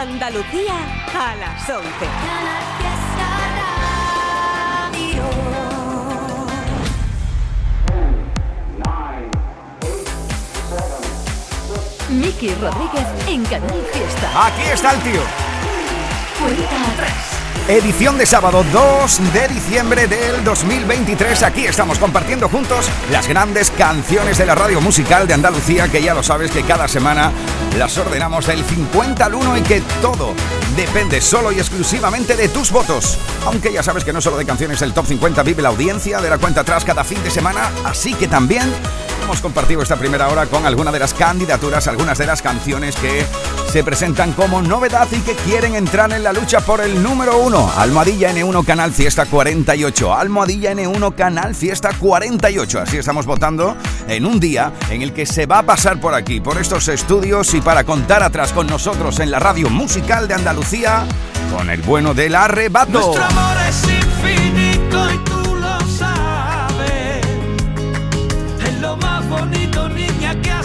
Andalucía a las 11. Miki Rodríguez en Canal Fiesta. Aquí está el tío. Cuenta atrás. Edición de sábado 2 de diciembre del 2023. Aquí estamos compartiendo juntos las grandes canciones de la radio musical de Andalucía, que ya lo sabes que cada semana las ordenamos del 50 al 1 y que todo depende solo y exclusivamente de tus votos. Aunque ya sabes que no solo de canciones el top 50 vive la audiencia de la cuenta atrás cada fin de semana, así que también hemos compartido esta primera hora con alguna de las candidaturas, algunas de las canciones que se presentan como novedad y que quieren entrar en la lucha por el número uno. Almohadilla N1 Canal Fiesta 48. Almohadilla N1 Canal Fiesta 48. Así estamos votando en un día en el que se va a pasar por aquí, por estos estudios y para contar atrás con nosotros en la radio musical de Andalucía con el bueno del arrebato. Nuestro amor es infinito y tú lo sabes. Es lo más bonito, niña, que ha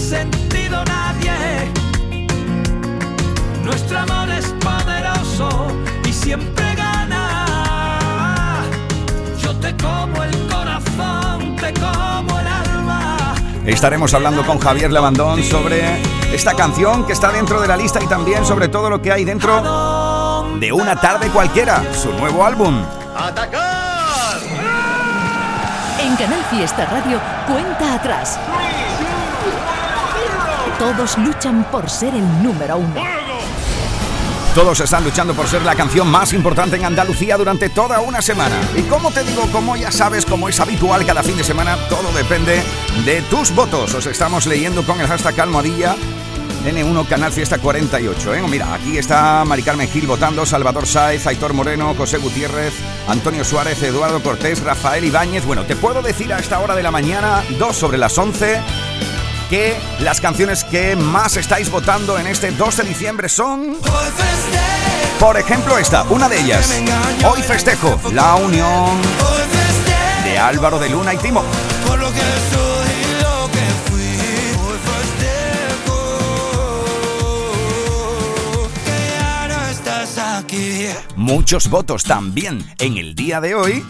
Nuestro amor es poderoso y siempre gana. Yo te como el corazón, te como el alma. Estaremos hablando con Javier Lavandón sobre esta canción que está dentro de la lista y también sobre todo lo que hay dentro de Una tarde cualquiera, su nuevo álbum. En Canal Fiesta Radio, cuenta atrás. Todos luchan por ser el número uno. Todos están luchando por ser la canción más importante en Andalucía durante toda una semana. Y como te digo, como ya sabes, como es habitual cada fin de semana, todo depende de tus votos. Os estamos leyendo con el hashtag almohadilla N1 Canal Fiesta 48. ¿eh? Mira, aquí está Mari Carmen Gil votando, Salvador Sáez, Aitor Moreno, José Gutiérrez, Antonio Suárez, Eduardo Cortés, Rafael Ibáñez. Bueno, te puedo decir a esta hora de la mañana, 2 sobre las 11, que las canciones que más estáis votando en este 2 de diciembre son... Por ejemplo, esta, una de ellas. Hoy festejo la unión de Álvaro de Luna y Timo. Muchos votos también en el día de hoy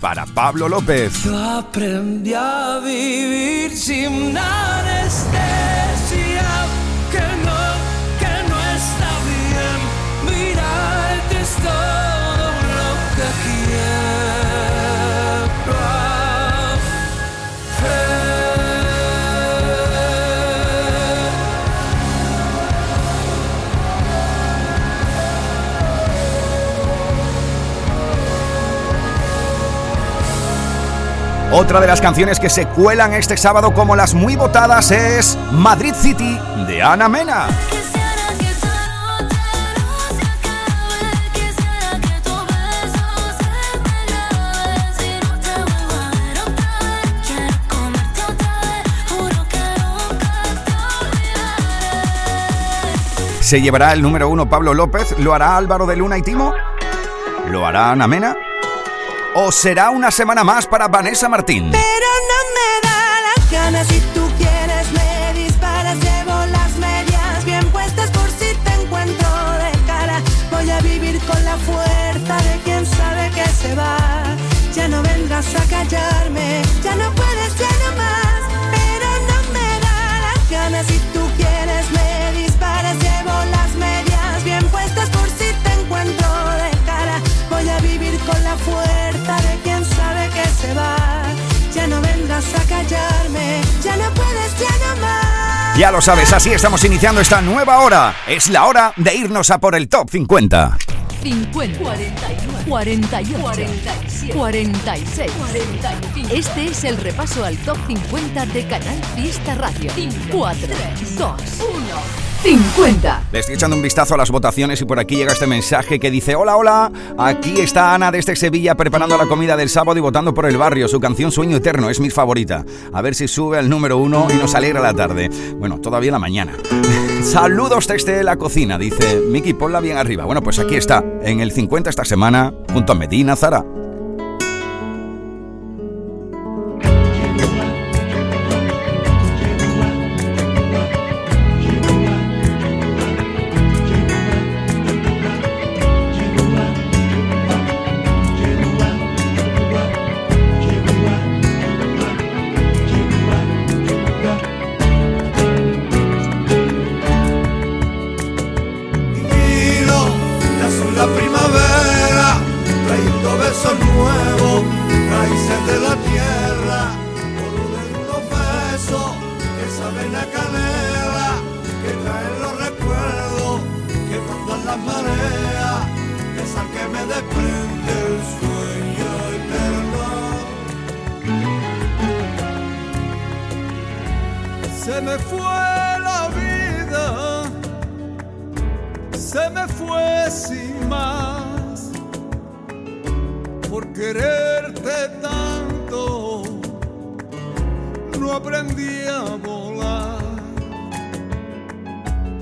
para Pablo López. Yo aprendí a vivir sin anestesia, que no, Otra de las canciones que se cuelan este sábado como las muy votadas es Madrid City de Ana Mena. ¿Se llevará el número uno Pablo López? ¿Lo hará Álvaro de Luna y Timo? ¿Lo hará Ana Mena? ¿O será una semana más para Vanessa Martín? Pero no me da la gana si tú quieres me disparas llevo las medias bien puestas por si te encuentro de cara voy a vivir con la fuerza de quien sabe que se va ya no vendrás a callarme Ya lo sabes, así estamos iniciando esta nueva hora. Es la hora de irnos a por el top 50. 50, 41, 48, 47, 46, 45. Este es el repaso al top 50 de Canal Fiesta Radio. 4, 2, 1, 50. Le estoy echando un vistazo a las votaciones y por aquí llega este mensaje que dice Hola, hola, aquí está Ana desde Sevilla preparando la comida del sábado y votando por el barrio. Su canción Sueño Eterno es mi favorita. A ver si sube al número uno y nos alegra la tarde. Bueno, todavía la mañana. Saludos desde la cocina, dice Miki, ponla bien arriba. Bueno, pues aquí está, en el 50 esta semana, junto a Medina Zara. Se me fue la vida, se me fue sin más, por quererte tanto no aprendí a volar.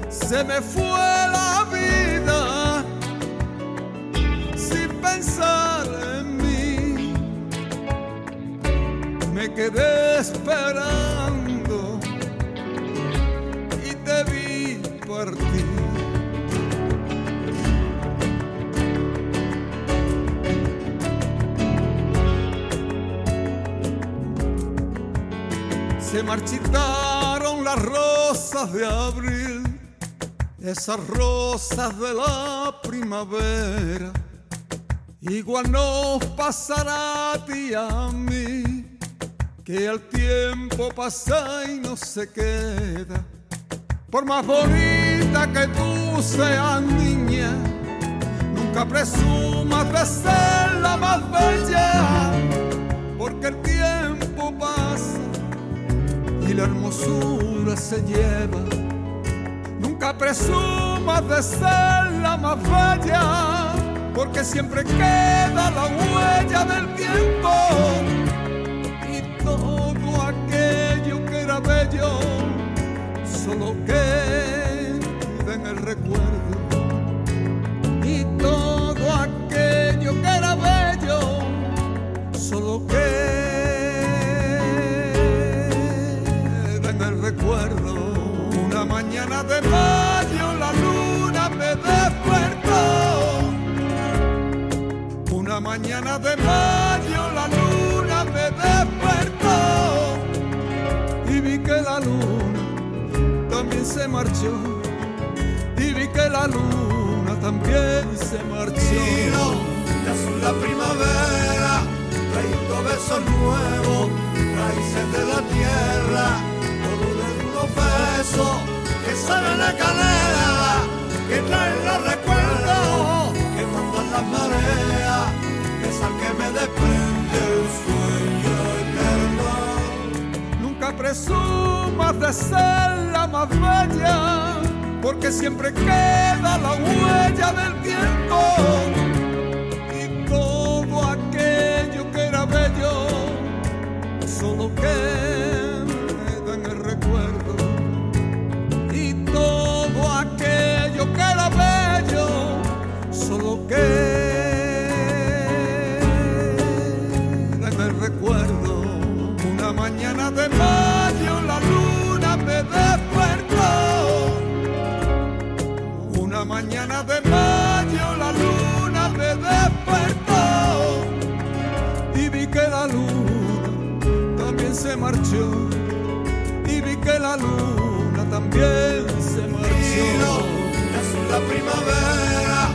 Se me fue la vida sin pensar en mí. Me quedé esperando Se marchitaron las rosas de abril, esas rosas de la primavera. Igual nos pasará a ti a mí, que el tiempo pasa y no se queda. Por más bonita que tú seas niña, nunca presumas de ser la más bella, porque el tiempo pasa y la hermosura se lleva. Nunca presumas de ser la más bella, porque siempre queda la huella del tiempo y todo aquello que era bello solo queda en el recuerdo. Y todo aquello que era bello solo queda en el recuerdo. Una mañana de mayo la luna me despertó. Una mañana de mayo la luna me despertó. Y vi que la luna se marchó. Y vi que la luna también se marchó. de azul la primavera, trayendo besos nuevos, raíces de la tierra, con unos besos que saben la canela, que traen los recuerdos, que mandan las mareas, esa que me desprende Nunca presumas de ser la más bella, porque siempre queda la huella del tiempo y todo aquello que era bello solo queda marchó y vi que la luna también se marchó. Es la primavera,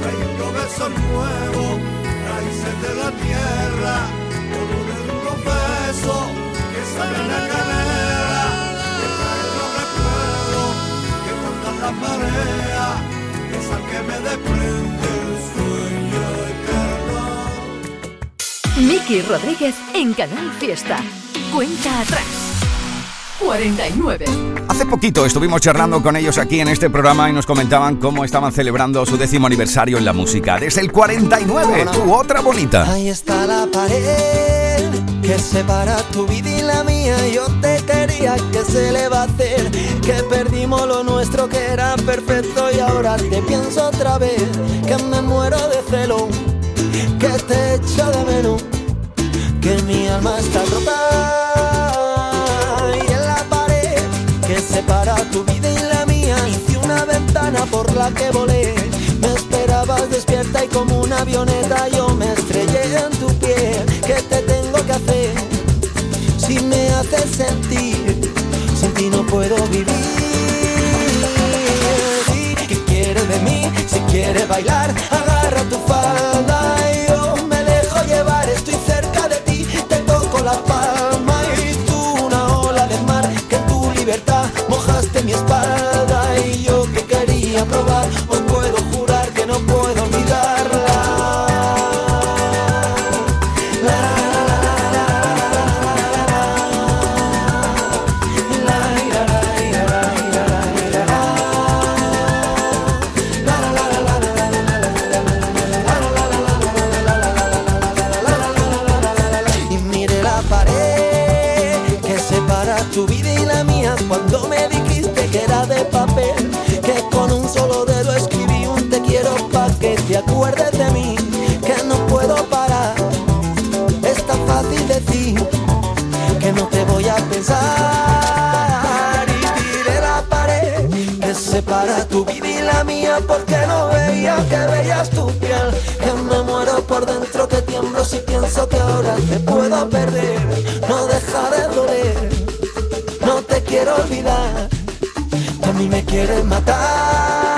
trayendo besos nuevos, raíces de la tierra, colores de unos besos que salen la canela, que traen los recuerdos, que mandan las mareas, esa que me desprende el sueño eterno. Miki Rodríguez en Canal Fiesta. Cuenta atrás. 49. Hace poquito estuvimos charlando con ellos aquí en este programa y nos comentaban cómo estaban celebrando su décimo aniversario en la música. Desde el 49, tu otra bonita. Ahí está la pared que separa tu vida y la mía. Yo te quería que se le va a hacer. Que perdimos lo nuestro que era perfecto y ahora te pienso otra vez. Que me muero de celo, que te echo de menos. Que mi alma está rota y en la pared que separa tu vida y la mía hice una ventana por la que volé. Me esperabas despierta y como una avioneta yo me estrellé en tu piel. ¿Qué te tengo que hacer? Si me haces sentir, sin ti no puedo vivir. ¿Qué quieres de mí? Si quieres bailar, separa tu vida y la mía porque no veía que veías tu piel. Que me muero por dentro, que tiemblo si pienso que ahora te puedo perder. No deja de doler, no te quiero olvidar. A mí me quieres matar.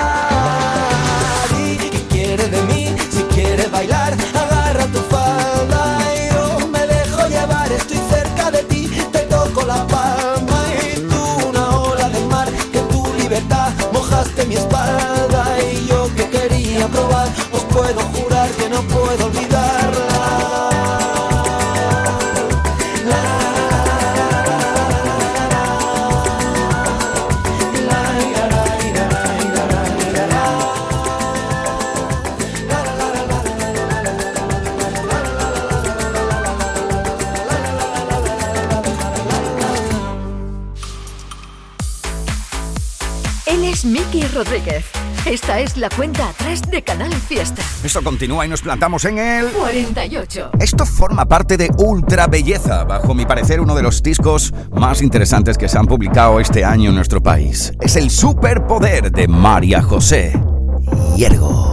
de mi espalda y yo que quería probar, os puedo jurar Rodríguez. Esta es la cuenta atrás de Canal Fiesta. Esto continúa y nos plantamos en el 48. Esto forma parte de Ultra Belleza, bajo mi parecer uno de los discos más interesantes que se han publicado este año en nuestro país. Es el superpoder de María José Hiergo.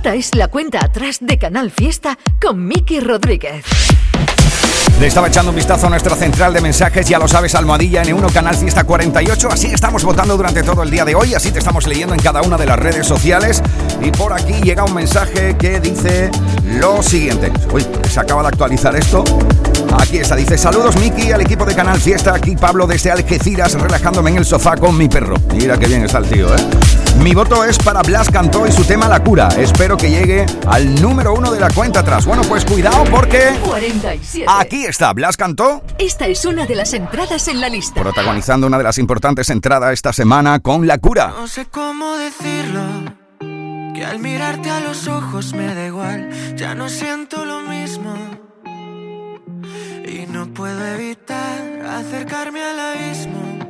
Esta es la cuenta atrás de Canal Fiesta con Miki Rodríguez. Le estaba echando un vistazo a nuestra central de mensajes, ya lo sabes, Almohadilla N1 Canal Fiesta 48. Así estamos votando durante todo el día de hoy, así te estamos leyendo en cada una de las redes sociales. Y por aquí llega un mensaje que dice lo siguiente. Uy, se acaba de actualizar esto. Aquí está, dice saludos Miki al equipo de Canal Fiesta, aquí Pablo desde Algeciras relajándome en el sofá con mi perro. Mira qué bien está el tío, ¿eh? Mi voto es para Blas Cantó y su tema La Cura. Espero que llegue al número uno de la cuenta atrás. Bueno, pues cuidado porque 47. aquí está Blas Cantó Esta es una de las entradas en la lista. protagonizando una de las importantes entradas esta semana con La Cura. No sé cómo decirlo, que al mirarte a los ojos me da igual, ya no siento lo mismo. Y no puedo evitar acercarme al abismo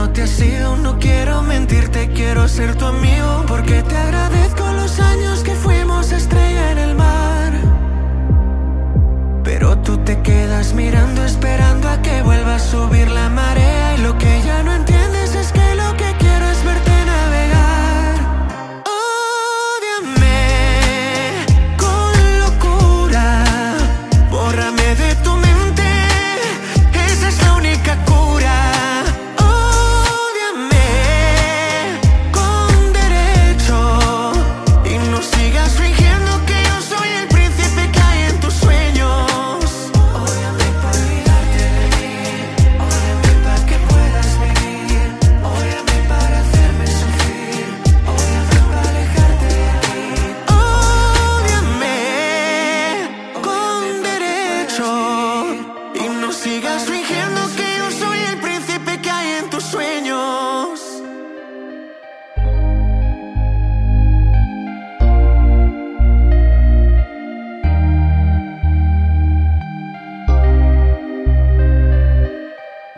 no te has ido, no quiero mentirte, quiero ser tu amigo. Porque te agradezco los años que fuimos estrella en el mar. Pero tú te quedas mirando, esperando a que vuelva a subir la marea. Y lo que ya no entiendes es que lo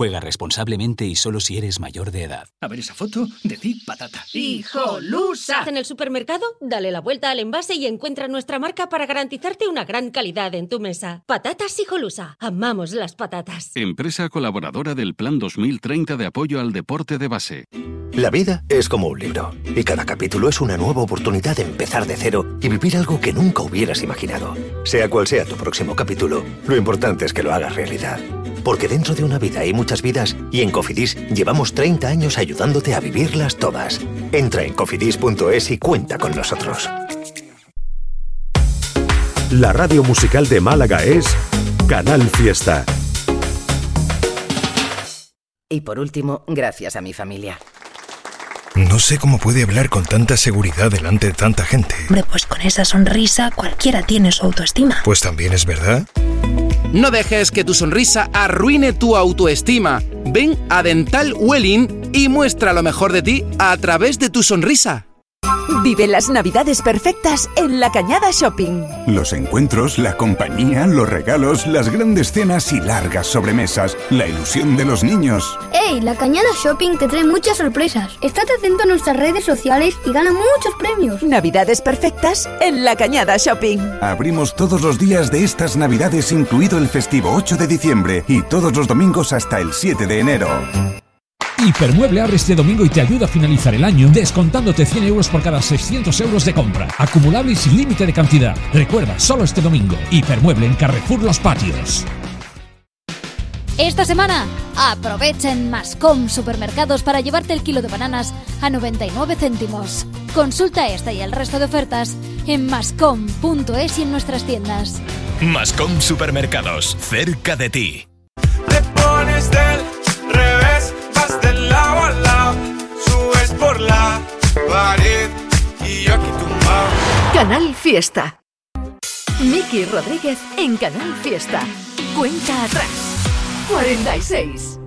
Juega responsablemente y solo si eres mayor de edad. A ver esa foto, decid patata. ¡Hijolusa! En el supermercado, dale la vuelta al envase y encuentra nuestra marca para garantizarte una gran calidad en tu mesa. Patatas Hijolusa. Amamos las patatas. Empresa colaboradora del Plan 2030 de apoyo al deporte de base. La vida es como un libro y cada capítulo es una nueva oportunidad de empezar de cero y vivir algo que nunca hubieras imaginado. Sea cual sea tu próximo capítulo, lo importante es que lo hagas realidad. Porque dentro de una vida hay muchas vidas y en Cofidis llevamos 30 años ayudándote a vivirlas todas. Entra en cofidis.es y cuenta con nosotros. La radio musical de Málaga es Canal Fiesta. Y por último, gracias a mi familia. No sé cómo puede hablar con tanta seguridad delante de tanta gente. Hombre, pues con esa sonrisa cualquiera tiene su autoestima. Pues también es verdad. No dejes que tu sonrisa arruine tu autoestima. Ven a Dental Welling y muestra lo mejor de ti a través de tu sonrisa. Vive las navidades perfectas en La Cañada Shopping. Los encuentros, la compañía, los regalos, las grandes cenas y largas sobremesas, la ilusión de los niños. ¡Ey! La Cañada Shopping te trae muchas sorpresas. Estate atento a nuestras redes sociales y gana muchos premios. Navidades perfectas en La Cañada Shopping. Abrimos todos los días de estas navidades, incluido el festivo 8 de diciembre y todos los domingos hasta el 7 de enero. Hipermueble abre este domingo y te ayuda a finalizar el año descontándote 100 euros por cada 600 euros de compra. Acumulable y sin límite de cantidad. Recuerda, solo este domingo. Hipermueble en Carrefour Los Patios. Esta semana, aprovecha en Mascom Supermercados para llevarte el kilo de bananas a 99 céntimos. Consulta esta y el resto de ofertas en mascom.es y en nuestras tiendas. Mascom Supermercados, cerca de ti. Pared y yo aquí tumbado. Canal Fiesta. Miki Rodríguez en Canal Fiesta. Cuenta atrás. 46.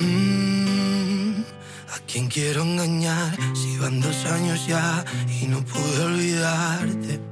Mm, ¿A quién quiero engañar si van dos años ya y no pude olvidarte?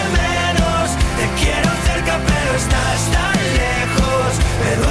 pero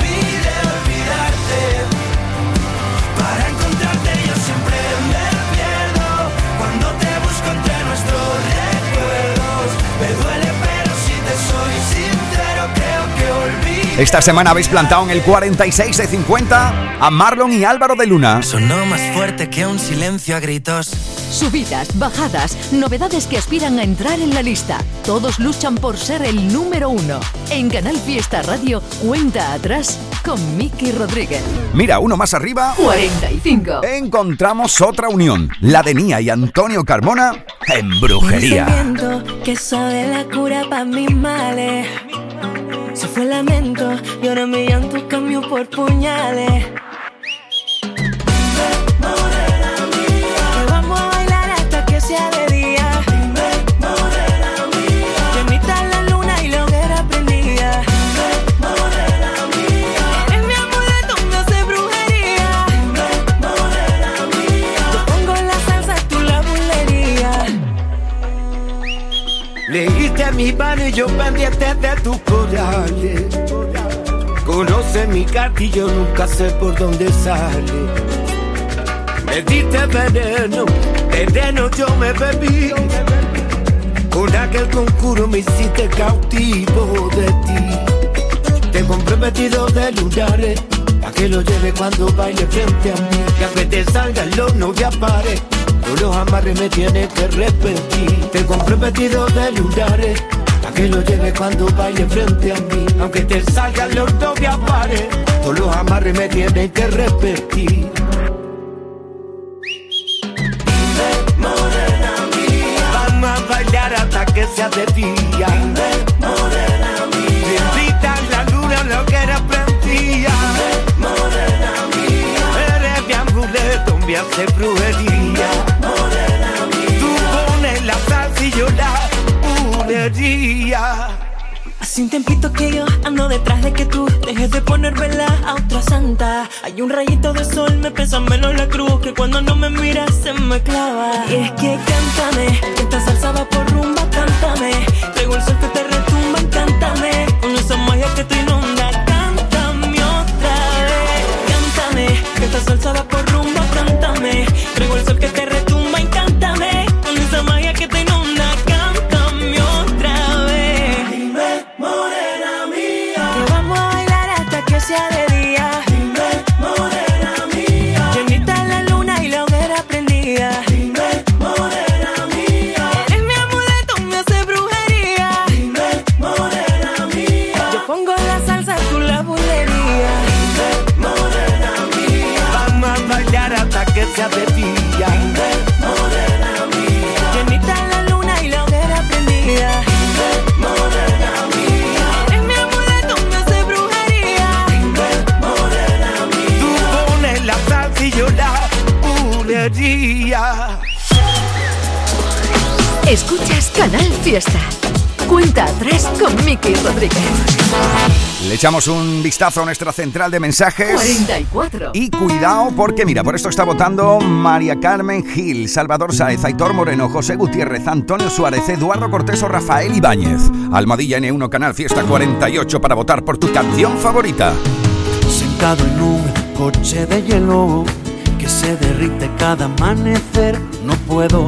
Esta semana habéis plantado en el 46 de 50 a Marlon y Álvaro de Luna. Sonó más fuerte que un silencio a gritos. Subidas, bajadas, novedades que aspiran a entrar en la lista. Todos luchan por ser el número uno. En Canal Fiesta Radio, cuenta atrás con Miki Rodríguez. Mira, uno más arriba. 45. Encontramos otra unión, la de Nia y Antonio Carmona en brujería. Que sabe la cura para mis males. Fue lamento y ahora mi llanto cambió por puñales. Mi mano y yo pendiente de tus corales. Conoce mi cartillo, nunca sé por dónde sale. Me diste veneno, veneno yo me bebí. Con aquel concurso me hiciste cautivo de ti. Te compré vestido de lunares, pa' que lo lleve cuando baile frente a mí. Que aunque te salgan los no te todos los amarres me tienes que repetir. Te compré vestido de lunares, pa' que lo lleve cuando baile frente a mí. Aunque te salgan los no te apare, todos los amarres me tienes que repetir. Vamos a bailar hasta que sea de día. morena mía. Bendita la luna, lo que era prendía. morena mía. Eres mi amuleto, me hace brujería. Bulería. Hace un tiempito que yo ando detrás de que tú dejes de poner vela a otra santa. Hay un rayito de sol, me pesa menos la cruz que cuando no me miras se me clava. Y es que cántame, esta salsa va por rumba, cántame. Traigo el sol que te Canal Fiesta. Cuenta atrás con Miki Rodríguez. Le echamos un vistazo a nuestra central de mensajes. 44. Y cuidado porque mira, por esto está votando María Carmen Gil, Salvador Saez, Aitor Moreno, José Gutiérrez, Antonio Suárez, Eduardo Cortés o Rafael Ibáñez. Almadilla N1 Canal Fiesta 48 para votar por tu canción favorita. Sentado en un coche de hielo que se derrite cada amanecer, no puedo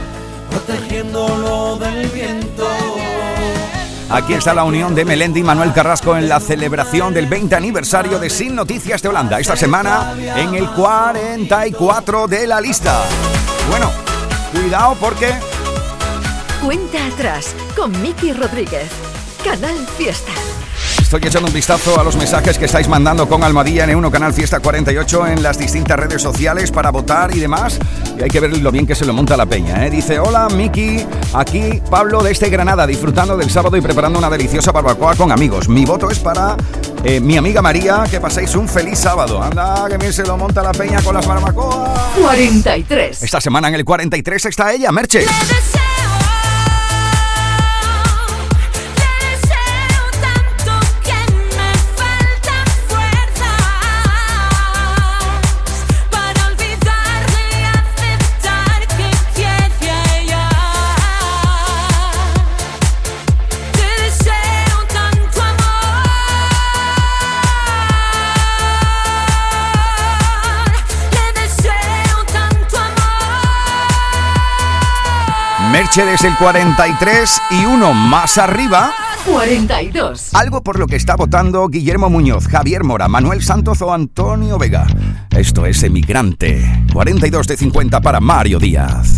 protegiéndolo del viento. Aquí está la unión de Melendi y Manuel Carrasco en la celebración del 20 aniversario de Sin Noticias de Holanda. Esta semana en el 44 de la lista. Bueno, cuidado porque... Cuenta atrás con Miki Rodríguez. Canal Fiesta. Estoy echando un vistazo a los mensajes que estáis mandando con Almadilla N1 Canal Fiesta 48 en las distintas redes sociales para votar y demás. Y hay que ver lo bien que se lo monta la peña. ¿eh? Dice, hola Miki, aquí Pablo de este Granada, disfrutando del sábado y preparando una deliciosa barbacoa con amigos. Mi voto es para eh, mi amiga María, que paséis un feliz sábado. Anda, que bien se lo monta la peña con las barbacoas. 43. Esta semana en el 43 está ella, Merche. Mercedes el 43 y uno más arriba. 42. Algo por lo que está votando Guillermo Muñoz, Javier Mora, Manuel Santos o Antonio Vega. Esto es Emigrante. 42 de 50 para Mario Díaz.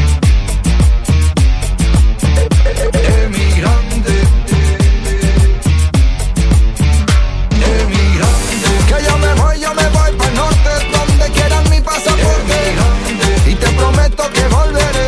Emigrante. Emigrante. Que yo me voy, yo me voy para el norte, donde quieran mi pasaporte. Y te prometo que volveré,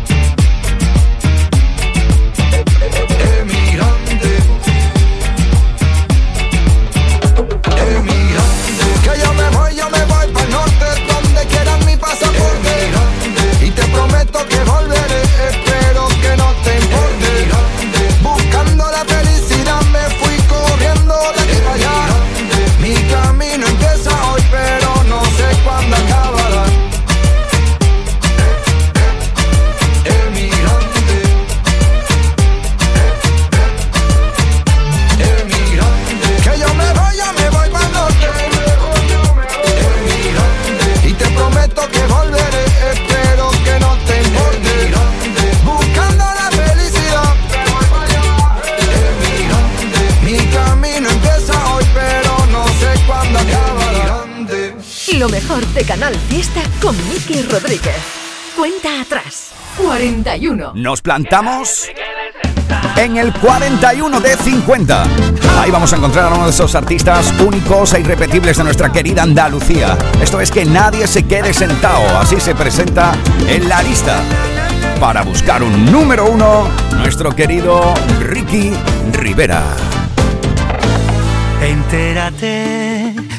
Para el norte, donde quieran mi pasaporte. Y te prometo que volveré, espero que no te importe. Mejor de Canal Fiesta con Miki Rodríguez. Cuenta atrás. 41. Nos plantamos en el 41 de 50. Ahí vamos a encontrar a uno de esos artistas únicos e irrepetibles de nuestra querida Andalucía. Esto es que nadie se quede sentado, así se presenta en la lista. Para buscar un número uno, nuestro querido Ricky Rivera. Entérate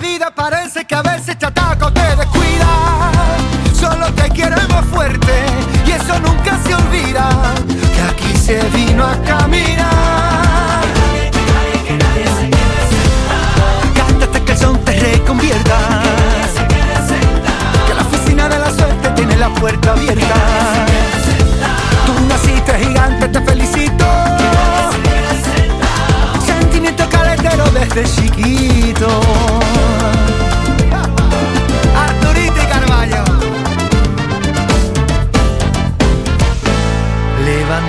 Vida parece que a veces te ataca o te descuida. Solo te queremos fuerte y eso nunca se olvida. Que aquí se vino a caminar. Cántate que el son te reconvierta. Que la oficina de la suerte tiene la puerta abierta. Tú naciste gigante, te felicito. Sentimiento caletero desde chiquito.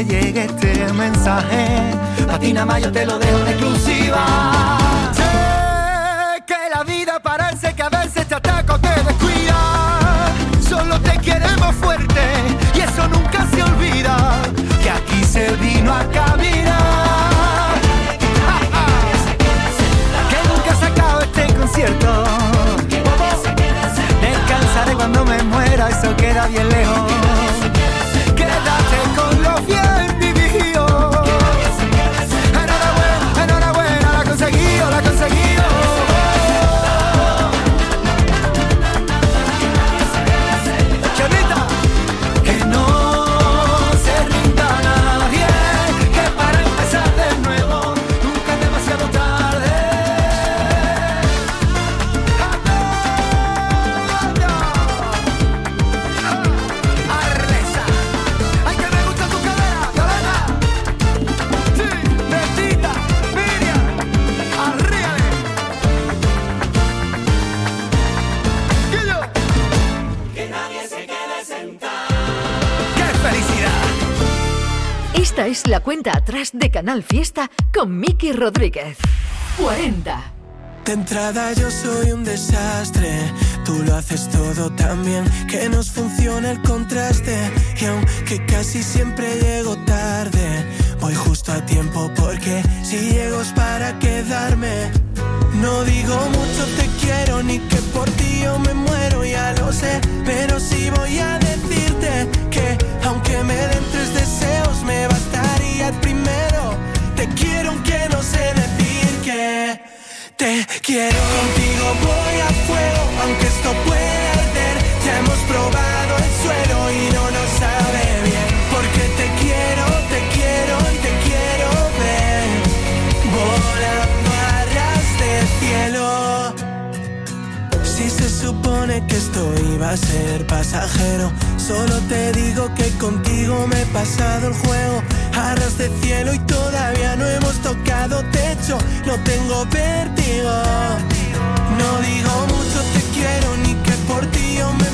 Te llegue este mensaje. A ti nada más yo te lo dejo en exclusiva. Sé que la vida parece que a veces te ataca o te descuida. Solo te queremos fuerte y eso nunca se olvida. Que aquí se vino a caminar. Que nunca se acabe este concierto. Descansaré cuando me muera, eso queda bien lejos. Cuenta atrás de Canal Fiesta con Miki Rodríguez. 40. De entrada yo soy un desastre, tú lo haces todo tan bien que nos funciona el contraste y aunque casi siempre llego tarde, voy justo a tiempo porque si llego es para quedarme. No digo mucho te quiero ni que por ti yo me muero, ya lo sé, pero sí voy a decirte que aunque me den tres deseos me bastaría el primero. Te quiero aunque no sé decir que te quiero. Contigo voy a fuego, aunque esto pueda arder. Ya hemos probado el suelo y no nos sabe bien. Porque te quiero, te quiero y te quiero ver. Volando a ras de cielo. Si se supone que esto iba a ser pasajero, solo te digo que contigo me he pasado el juego. A ras de cielo y todavía no hemos tocado techo, no tengo vértigo. No digo mucho te quiero ni que por ti yo me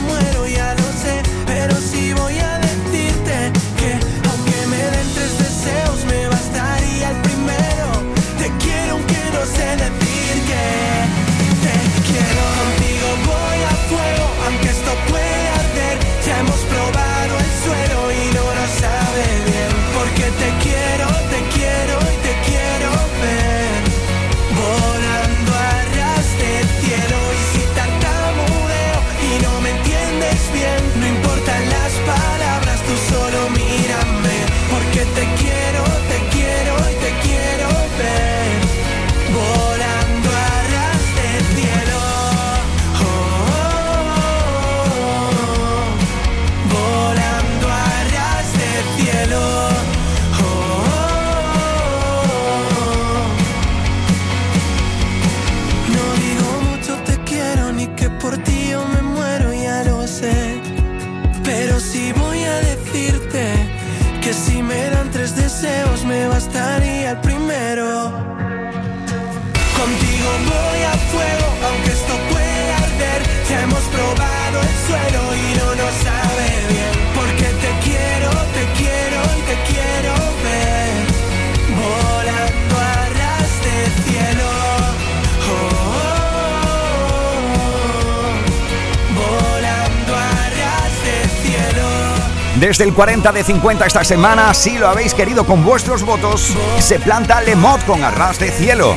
Desde el 40 de 50 esta semana, si lo habéis querido con vuestros votos, se planta Lemot con Arras de Cielo.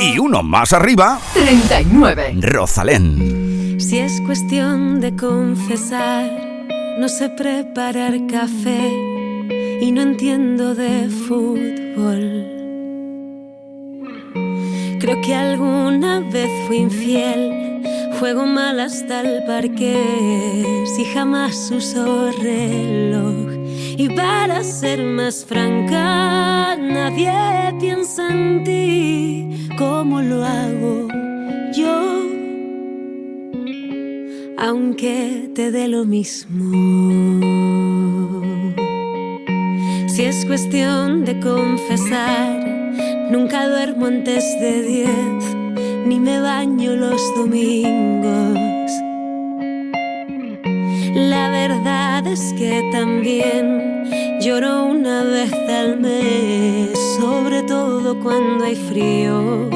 Y uno más arriba, 39. Rosalén. Si es cuestión de confesar, no sé preparar café y no entiendo de fútbol. Creo que alguna vez fui infiel, juego mal hasta el parque, si jamás uso reloj. Y para ser más franca, nadie piensa en ti como lo hago yo aunque te dé lo mismo. Si es cuestión de confesar, nunca duermo antes de diez, ni me baño los domingos. La verdad es que también lloro una vez al mes, sobre todo cuando hay frío.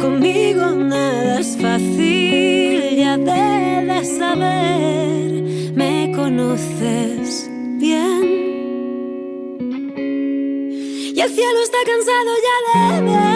Conmigo nada es fácil, ya debes saber, me conoces bien. Y el cielo está cansado ya de ver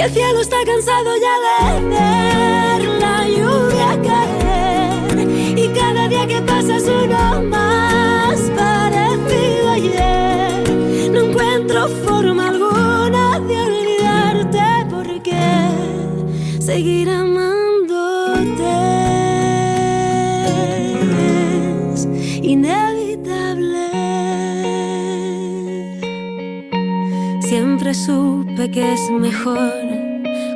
El cielo está cansado ya de ver la lluvia caer. Y cada día que pasa es uno más parecido ayer. No encuentro forma alguna de olvidarte porque seguir amándote es inevitable. Siempre supe que es mejor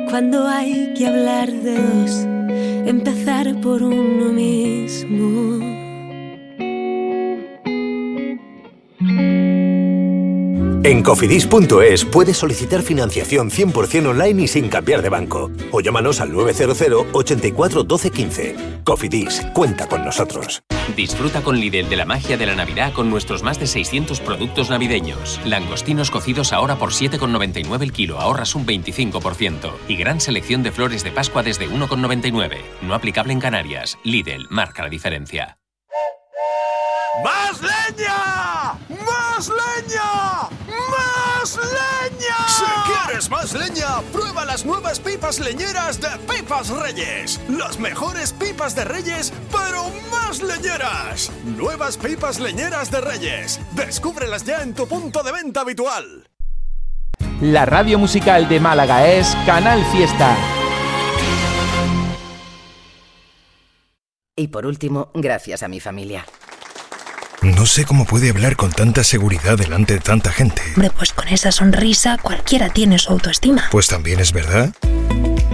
cuando hay que hablar de dos, empezar por uno mismo. En cofidis.es puedes solicitar financiación 100% online y sin cambiar de banco. O llámanos al 900 84 12 15. Cofidis, cuenta con nosotros. Disfruta con Lidl de la magia de la Navidad con nuestros más de 600 productos navideños. Langostinos cocidos ahora por 7,99 el kilo, ahorras un 25%. Y gran selección de flores de Pascua desde 1,99. No aplicable en Canarias. Lidl marca la diferencia. ¡Más leña! ¡Más leña! ¡Más leña! Si quieres más leña, prueba las nuevas pipas leñeras de Pipas Reyes. Las mejores pipas de Reyes, pero más leñeras. Nuevas pipas leñeras de Reyes. Descúbrelas ya en tu punto de venta habitual. La radio musical de Málaga es Canal Fiesta. Y por último, gracias a mi familia. No sé cómo puede hablar con tanta seguridad delante de tanta gente. Hombre, pues con esa sonrisa cualquiera tiene su autoestima. Pues también es verdad.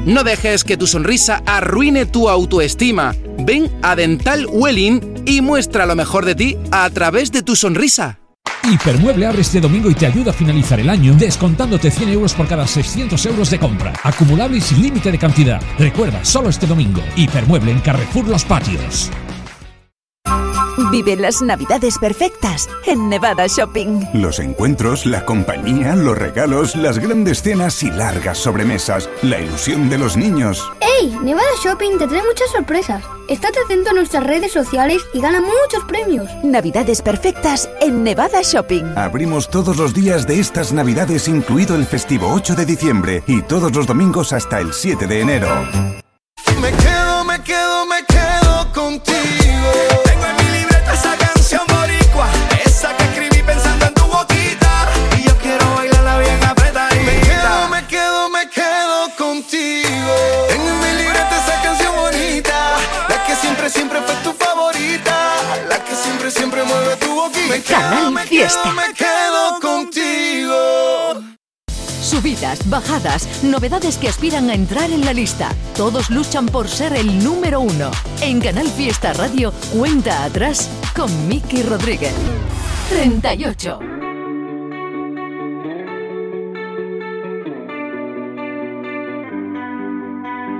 No dejes que tu sonrisa arruine tu autoestima. Ven a Dental Welling y muestra lo mejor de ti a través de tu sonrisa. Hipermueble abre este domingo y te ayuda a finalizar el año descontándote 100 euros por cada 600 euros de compra. Acumulable y sin límite de cantidad. Recuerda, solo este domingo. Hipermueble en Carrefour Los Patios. Vive las navidades perfectas en Nevada Shopping. Los encuentros, la compañía, los regalos, las grandes cenas y largas sobremesas, la ilusión de los niños. ¡Hey! Nevada Shopping te trae muchas sorpresas. Estate atento a nuestras redes sociales y gana muchos premios. Navidades perfectas en Nevada Shopping. Abrimos todos los días de estas navidades, incluido el festivo 8 de diciembre y todos los domingos hasta el 7 de enero. Me quedo, siempre, fue tu favorita, la que siempre, siempre mueve tu boquita. Me quedo, Canal me Fiesta. quedo, me quedo contigo. Subidas, bajadas, novedades que aspiran a entrar en la lista. Todos luchan por ser el número uno. En Canal Fiesta Radio, cuenta atrás con Miki Rodríguez. 38.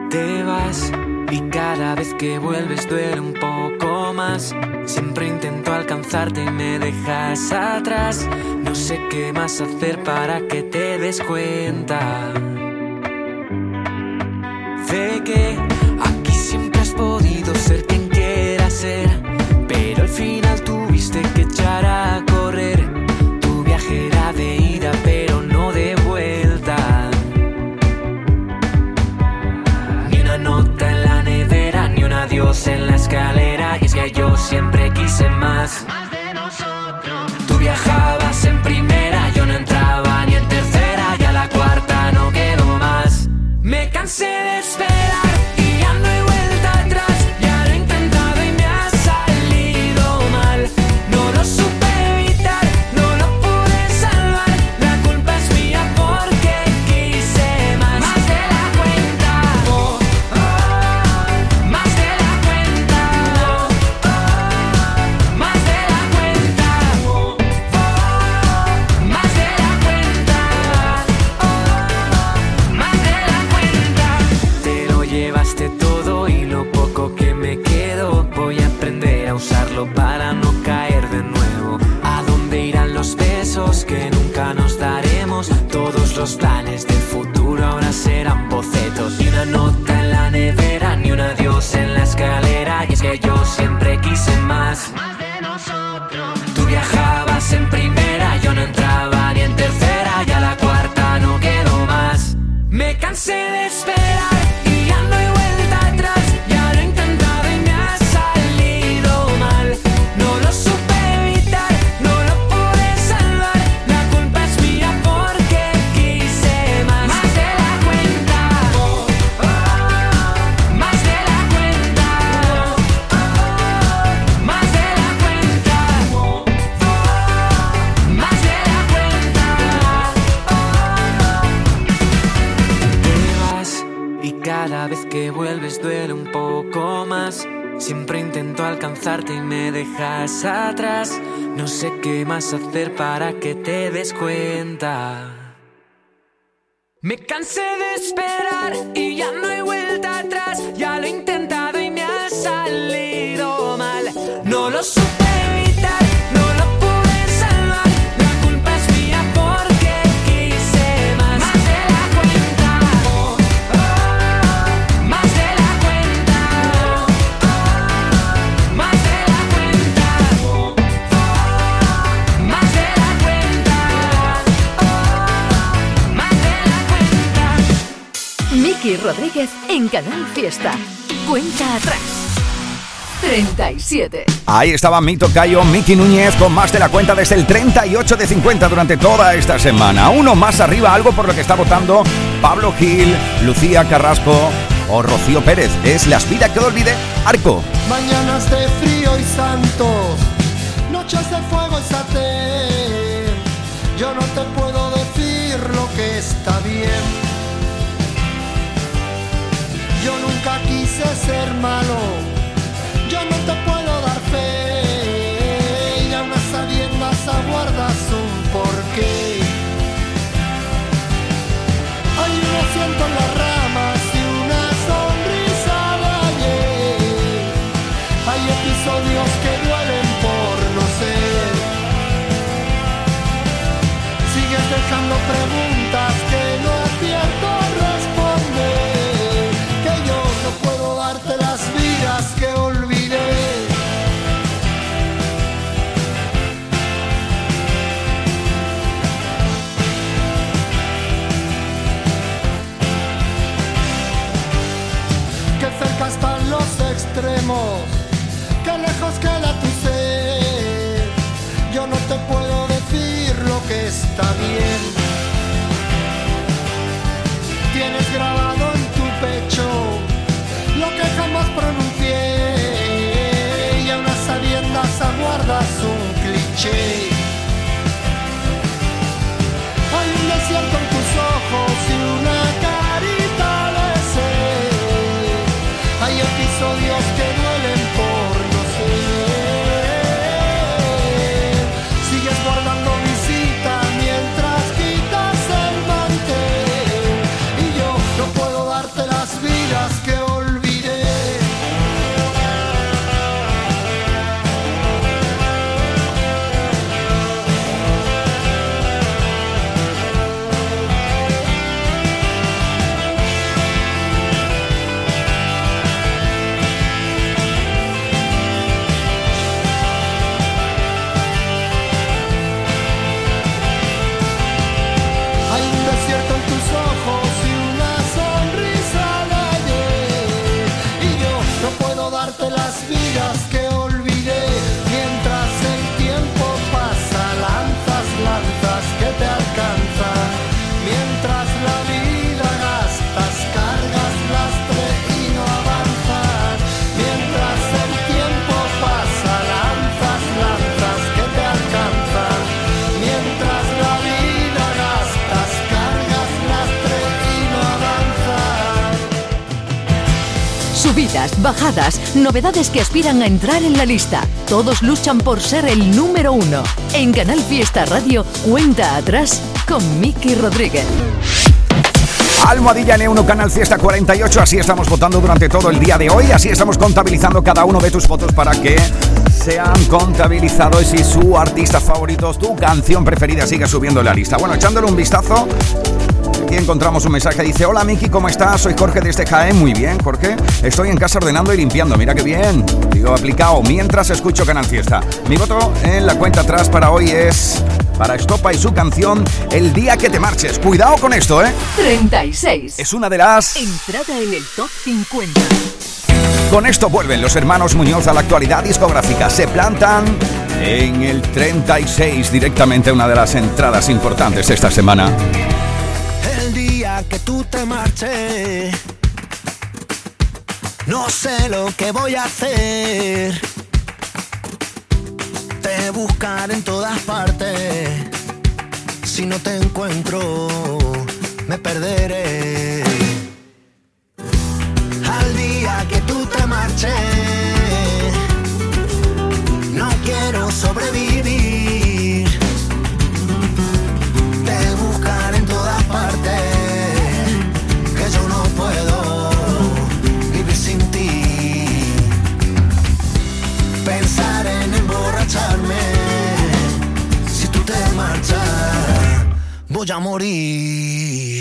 Te vas y cada vez que vuelves duele un poco más. Siempre intento alcanzarte y me dejas atrás. No sé qué más hacer para que te des cuenta. De que aquí siempre has podido ser quien quieras ser. Siempre intento alcanzarte y me dejas atrás. No sé qué más hacer para que te des cuenta. Me cansé de esperar y ya no hay vuelta atrás. Ya lo he intentado y me ha salido mal. No lo supe Rodríguez en Canal Fiesta. Cuenta atrás. 37. Ahí estaba mi tocayo Miki Núñez con más de la cuenta desde el 38 de 50 durante toda esta semana. Uno más arriba, algo por lo que está votando Pablo Gil, Lucía Carrasco o Rocío Pérez. Es Las vidas que olvide Arco. Mañanas de frío y santo, noches de fuego quise ser malo, extremos, que lejos queda tu ser. Yo no te puedo decir lo que está bien. Tienes grabado en tu pecho lo que jamás pronuncié y a unas sabiendas aguardas un cliché. Hay un desierto en tus ojos y una carita de sed. Hay episodios Bajadas, novedades que aspiran a entrar en la lista. Todos luchan por ser el número uno. En Canal Fiesta Radio, cuenta atrás con Miki Rodríguez. Almohadilla N1 Canal Fiesta 48, así estamos votando durante todo el día de hoy, así estamos contabilizando cada uno de tus votos para que sean contabilizados y su artista favorito, tu canción preferida siga subiendo en la lista. Bueno, echándole un vistazo, aquí encontramos un mensaje, dice, hola Miki, ¿cómo estás? Soy Jorge desde Jaén, muy bien Jorge, estoy en casa ordenando y limpiando, mira qué bien, digo aplicado, mientras escucho Canal Fiesta. Mi voto en la cuenta atrás para hoy es para Estopa y su canción El día que te marches. Cuidado con esto, ¿eh? 36. Es una de las... Entrada en el top 50. Con esto vuelven los hermanos Muñoz a la actualidad discográfica. Se plantan en el 36, directamente una de las entradas importantes esta semana. Que tú te marches, no sé lo que voy a hacer. Te buscaré en todas partes. Si no te encuentro, me perderé. Al día que tú te marches, no quiero sobrevivir. Voy a morir.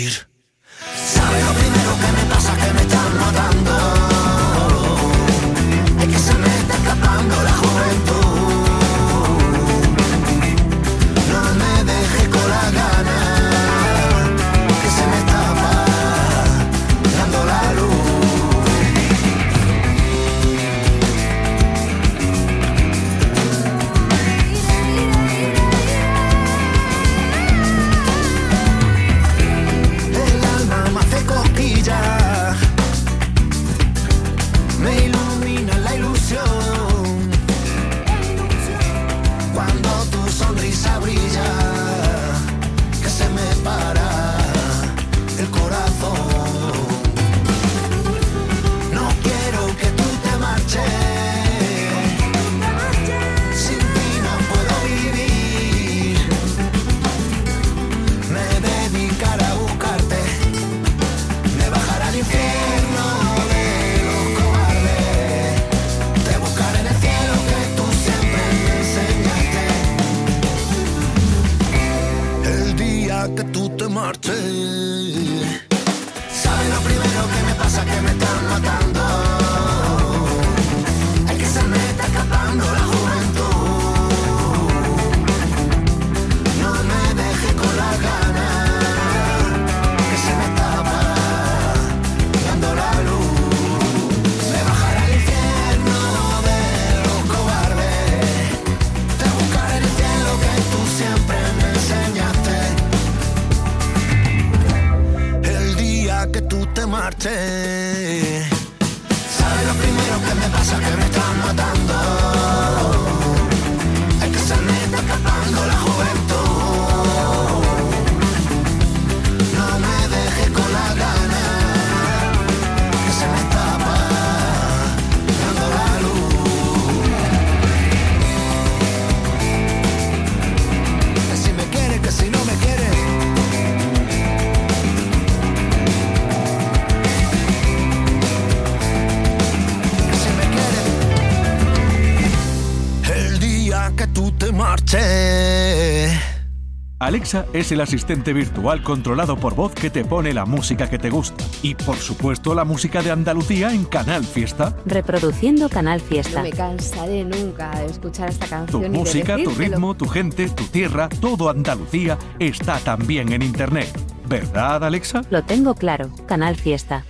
Alexa es el asistente virtual controlado por voz que te pone la música que te gusta. Y por supuesto la música de Andalucía en Canal Fiesta. Reproduciendo Canal Fiesta. No me cansaré nunca de escuchar esta Tu canción. de música, tu ritmo, tu gente, tu tierra, todo Andalucía está también en Internet. ¿Verdad, Alexa? Lo tengo claro. Canal Fiesta.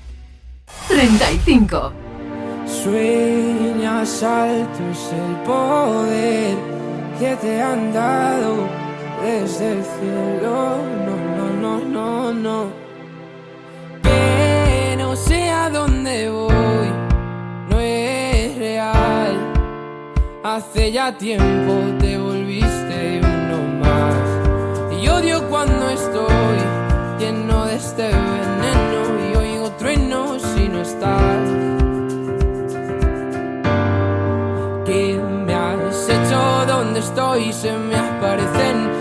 35. Sueñas alto es el poder que te han dado desde el cielo. No, no, no, no, no. Que no sé a dónde voy, no es real. Hace ya tiempo te volviste uno más. Y odio cuando estoy lleno de este veneno y oigo truenos si no estás. ¿Qué me has hecho? ¿Dónde estoy? Se me aparecen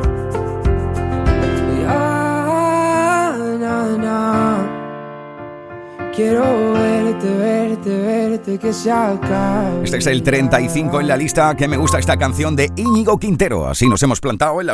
Quiero verte, verte, verte, que se acabe. Este es el 35 en la lista que me gusta esta canción de Íñigo Quintero. Así nos hemos plantado en las